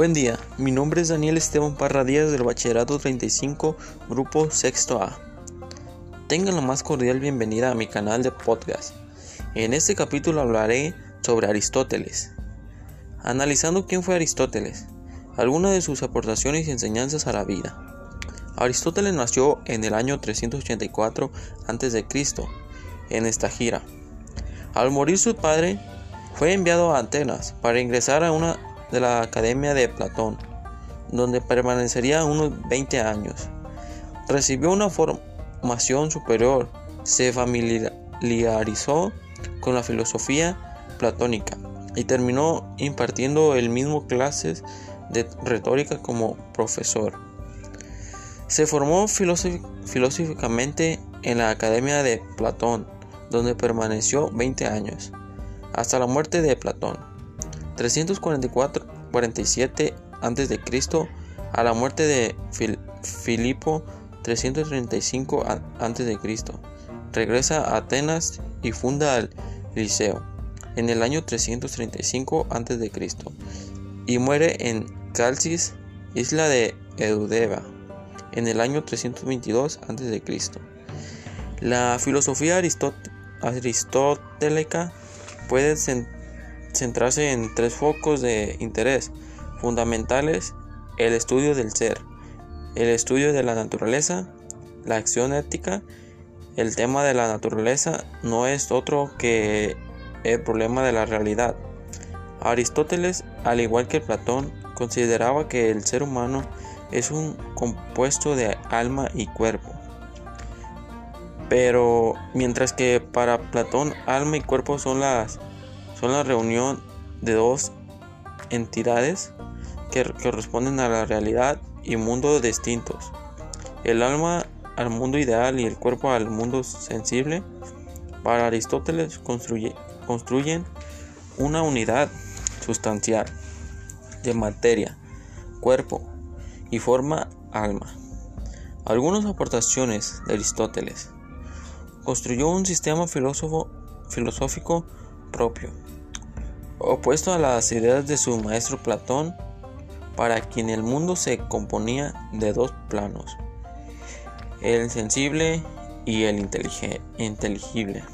Buen día, mi nombre es Daniel Esteban Parra Díaz del Bachillerato 35, Grupo Sexto A. Tengan la más cordial bienvenida a mi canal de podcast. En este capítulo hablaré sobre Aristóteles. Analizando quién fue Aristóteles, algunas de sus aportaciones y enseñanzas a la vida. Aristóteles nació en el año 384 a.C. en esta gira. Al morir su padre, fue enviado a Atenas para ingresar a una de la Academia de Platón, donde permanecería unos 20 años. Recibió una formación superior, se familiarizó con la filosofía platónica y terminó impartiendo el mismo clases de retórica como profesor. Se formó filosóficamente en la Academia de Platón, donde permaneció 20 años, hasta la muerte de Platón. 344-47 a.C. a la muerte de Filipo 335 a.C. Regresa a Atenas y funda el Liceo en el año 335 a.C. y muere en Calcis, isla de Eudeba, en el año 322 a.C. La filosofía aristotélica puede centrarse en tres focos de interés fundamentales, el estudio del ser, el estudio de la naturaleza, la acción ética. El tema de la naturaleza no es otro que el problema de la realidad. Aristóteles, al igual que Platón, consideraba que el ser humano es un compuesto de alma y cuerpo. Pero mientras que para Platón alma y cuerpo son las son la reunión de dos entidades que corresponden a la realidad y mundo distintos. El alma al mundo ideal y el cuerpo al mundo sensible. Para Aristóteles construyen una unidad sustancial de materia, cuerpo y forma alma. Algunas aportaciones de Aristóteles. Construyó un sistema filosófico propio, opuesto a las ideas de su maestro Platón, para quien el mundo se componía de dos planos, el sensible y el inteligible.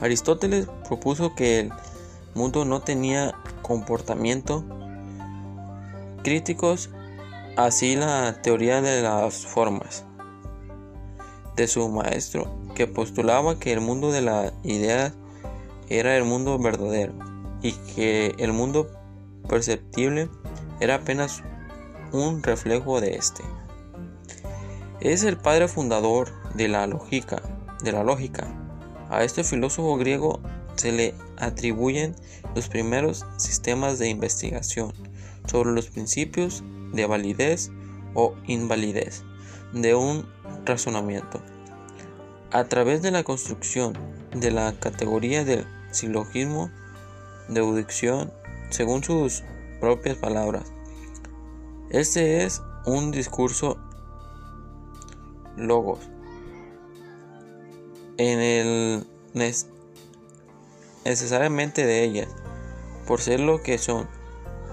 Aristóteles propuso que el mundo no tenía comportamiento críticos, así la teoría de las formas de su maestro, que postulaba que el mundo de la idea era el mundo verdadero y que el mundo perceptible era apenas un reflejo de este. Es el padre fundador de la lógica, de la lógica. A este filósofo griego se le atribuyen los primeros sistemas de investigación sobre los principios de validez o invalidez de un razonamiento. A través de la construcción de la categoría del silogismo, deducción, según sus propias palabras. Este es un discurso logos. En el necesariamente de ellas, por ser lo que son,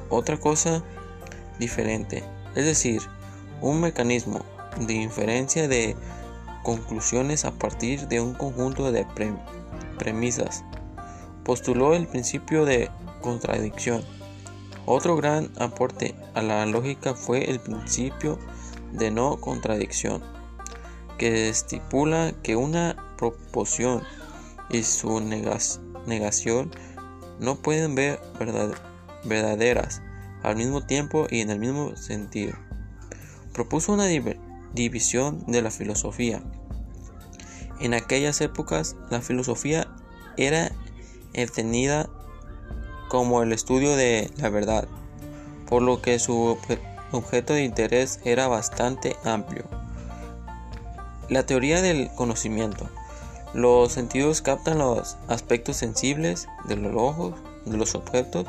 otra cosa diferente, es decir, un mecanismo de inferencia de conclusiones a partir de un conjunto de premisas postuló el principio de contradicción. Otro gran aporte a la lógica fue el principio de no contradicción, que estipula que una proposición y su negación no pueden ver verdaderas al mismo tiempo y en el mismo sentido. Propuso una división de la filosofía. En aquellas épocas la filosofía era entendida como el estudio de la verdad, por lo que su objeto de interés era bastante amplio. La teoría del conocimiento. Los sentidos captan los aspectos sensibles de los ojos, de los objetos.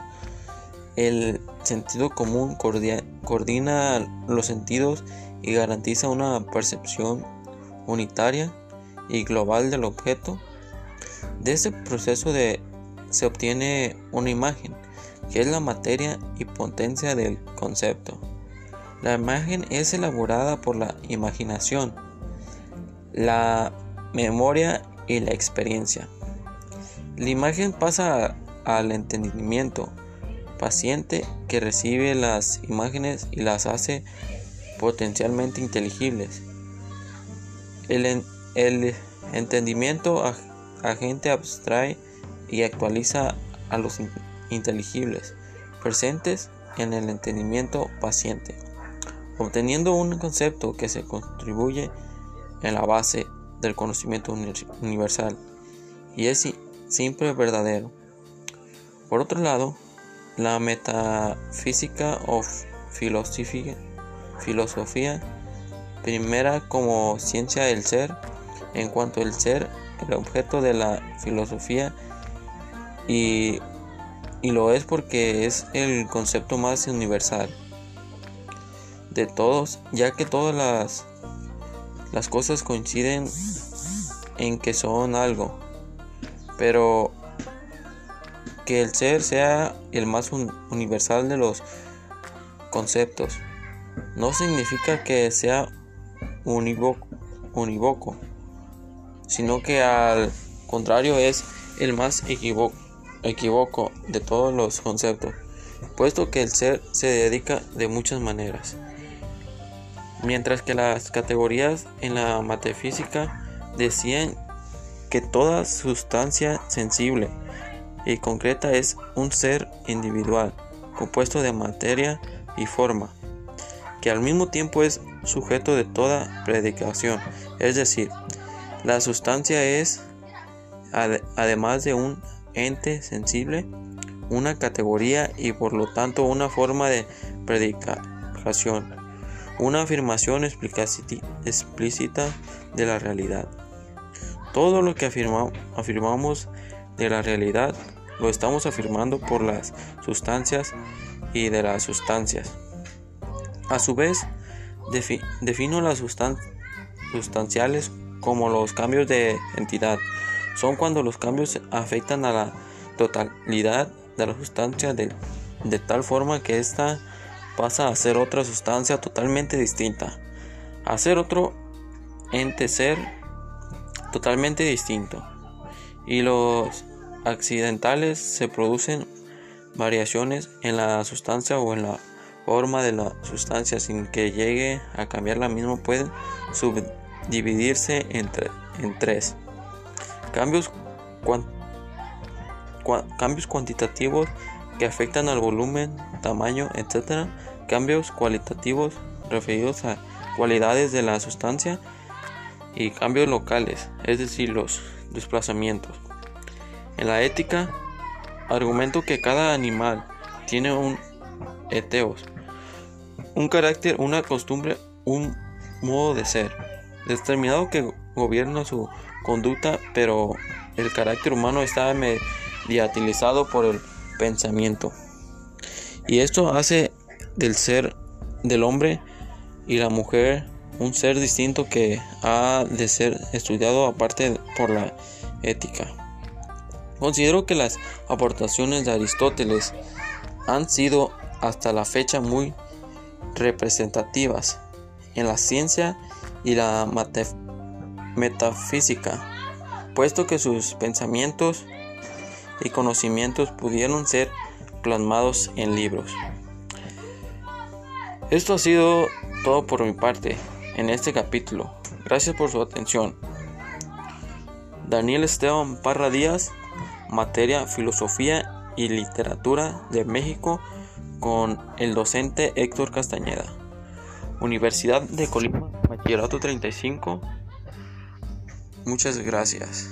El sentido común coordina los sentidos y garantiza una percepción unitaria y global del objeto. De este proceso de se obtiene una imagen que es la materia y potencia del concepto. La imagen es elaborada por la imaginación, la memoria y la experiencia. La imagen pasa al entendimiento paciente que recibe las imágenes y las hace potencialmente inteligibles. El, entendimiento agente abstrae y actualiza a los inteligibles presentes en el entendimiento paciente, obteniendo un concepto que se contribuye en la base del conocimiento universal y es siempre verdadero. Por otro lado, la metafísica o filosofía, filosofía primera como ciencia del ser, en cuanto el ser, el objeto de la filosofía y, y lo es porque es el concepto más universal de todos, ya que todas las, las cosas coinciden en que son algo, pero que el ser sea el más universal de los conceptos no significa que sea unívoco, sino que al contrario es el más equivoco equivoco de todos los conceptos, puesto que el ser se dedica de muchas maneras. Mientras que las categorías en la metafísica decían que toda sustancia sensible y concreta es un ser individual, compuesto de materia y forma, que al mismo tiempo es sujeto de toda predicación, es decir, la sustancia es, además de un ente sensible, una categoría y por lo tanto una forma de predicación, una afirmación explícita de la realidad. Todo lo que afirmamos de la realidad lo estamos afirmando por las sustancias y de las sustancias. A su vez, defino las sustanciales como los cambios de entidad. Son cuando los cambios afectan a la totalidad de la sustancia de, de tal forma que ésta pasa a ser otra sustancia totalmente distinta, a ser otro ente ser totalmente distinto. Y los accidentales se producen variaciones en la sustancia o en la forma de la sustancia sin que llegue a cambiar la misma pueden subdividirse en, en tres cambios, cambios cuantitativos que afectan al volumen, tamaño, etc. Cambios cualitativos referidos a cualidades de la sustancia y cambios locales, es decir, los desplazamientos. En la ética, argumento que cada animal tiene un eteos, un carácter, una costumbre, un modo de ser, determinado que gobierna su conducta, pero el carácter humano está mediatilizado por el pensamiento. Y esto hace del ser del hombre y la mujer un ser distinto que ha de ser estudiado aparte por la ética. Considero que las aportaciones de Aristóteles han sido hasta la fecha muy representativas en la ciencia y la metafísica, puesto que sus pensamientos y conocimientos pudieron ser plasmados en libros. Esto ha sido todo por mi parte en este capítulo. Gracias por su atención. Daniel Esteban Parra Díaz materia Filosofía y Literatura de México con el docente Héctor Castañeda. Universidad de Colima, Bachillerato 35. Muchas gracias.